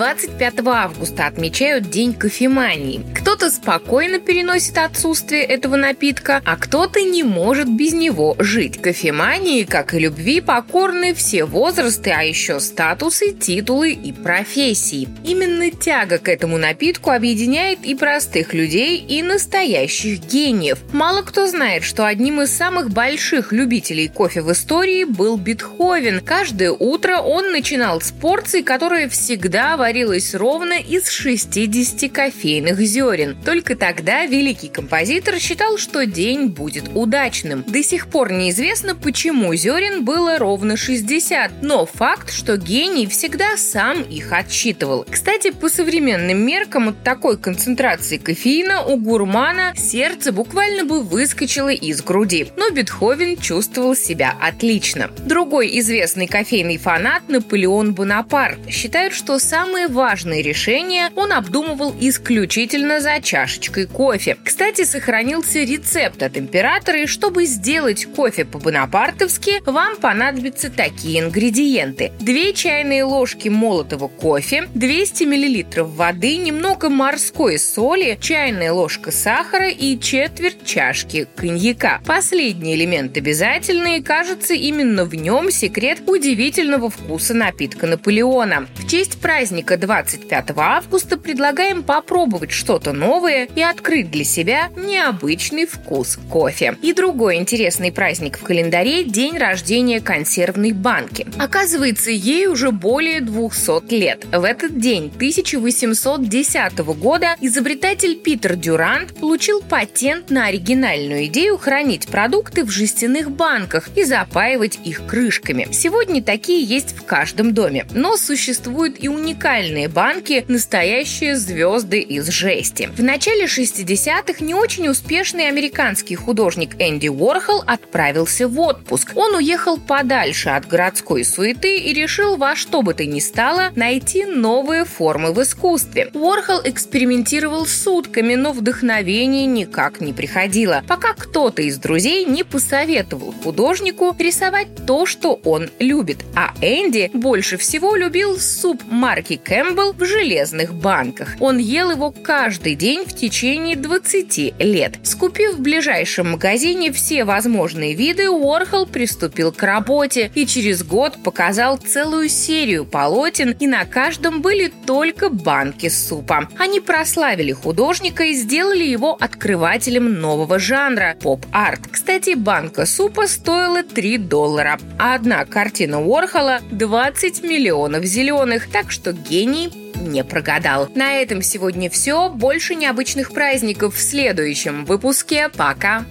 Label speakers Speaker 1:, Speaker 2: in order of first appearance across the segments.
Speaker 1: 25 августа отмечают День кофемании. Кто-то спокойно переносит отсутствие этого напитка, а кто-то не может без него жить. Кофемании, как и любви, покорны все возрасты, а еще статусы, титулы и профессии. Именно тяга к этому напитку объединяет и простых людей, и настоящих гениев. Мало кто знает, что одним из самых больших любителей кофе в истории был Бетховен. Каждое утро он начинал с порции, которая всегда варилась ровно из 60 кофейных зерен. Только тогда великий композитор считал, что день будет удачным. До сих пор неизвестно, почему зерен было ровно 60, но факт, что гений всегда сам их отсчитывал. Кстати, по современным меркам от такой концентрации кофеина у гурмана сердце буквально бы выскочило из груди. Но Бетховен чувствовал себя отлично. Другой известный кофейный фанат Наполеон Бонапарт считает, что сам самые важные решения он обдумывал исключительно за чашечкой кофе. Кстати, сохранился рецепт от императора, и чтобы сделать кофе по-бонапартовски, вам понадобятся такие ингредиенты. Две чайные ложки молотого кофе, 200 мл воды, немного морской соли, чайная ложка сахара и четверть чашки коньяка. Последний элемент обязательный, и кажется, именно в нем секрет удивительного вкуса напитка Наполеона. В честь праздника праздника 25 августа предлагаем попробовать что-то новое и открыть для себя необычный вкус кофе. И другой интересный праздник в календаре – день рождения консервной банки. Оказывается, ей уже более 200 лет. В этот день 1810 года изобретатель Питер Дюрант получил патент на оригинальную идею хранить продукты в жестяных банках и запаивать их крышками. Сегодня такие есть в каждом доме, но существует и уникальный уникальные банки – настоящие звезды из жести. В начале 60-х не очень успешный американский художник Энди Уорхол отправился в отпуск. Он уехал подальше от городской суеты и решил во что бы то ни стало найти новые формы в искусстве. Уорхол экспериментировал сутками, но вдохновение никак не приходило, пока кто-то из друзей не посоветовал художнику рисовать то, что он любит. А Энди больше всего любил суп марки Кэмпбелл в железных банках. Он ел его каждый день в течение 20 лет. Скупив в ближайшем магазине все возможные виды, Уорхол приступил к работе и через год показал целую серию полотен, и на каждом были только банки супа. Они прославили художника и сделали его открывателем нового жанра – поп-арт. Кстати, банка супа стоила 3 доллара, а одна картина Уорхола – 20 миллионов зеленых, так что гений не прогадал. На этом сегодня все. Больше необычных праздников в следующем выпуске. Пока!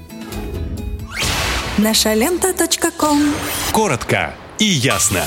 Speaker 2: Наша лента.
Speaker 3: Коротко и ясно.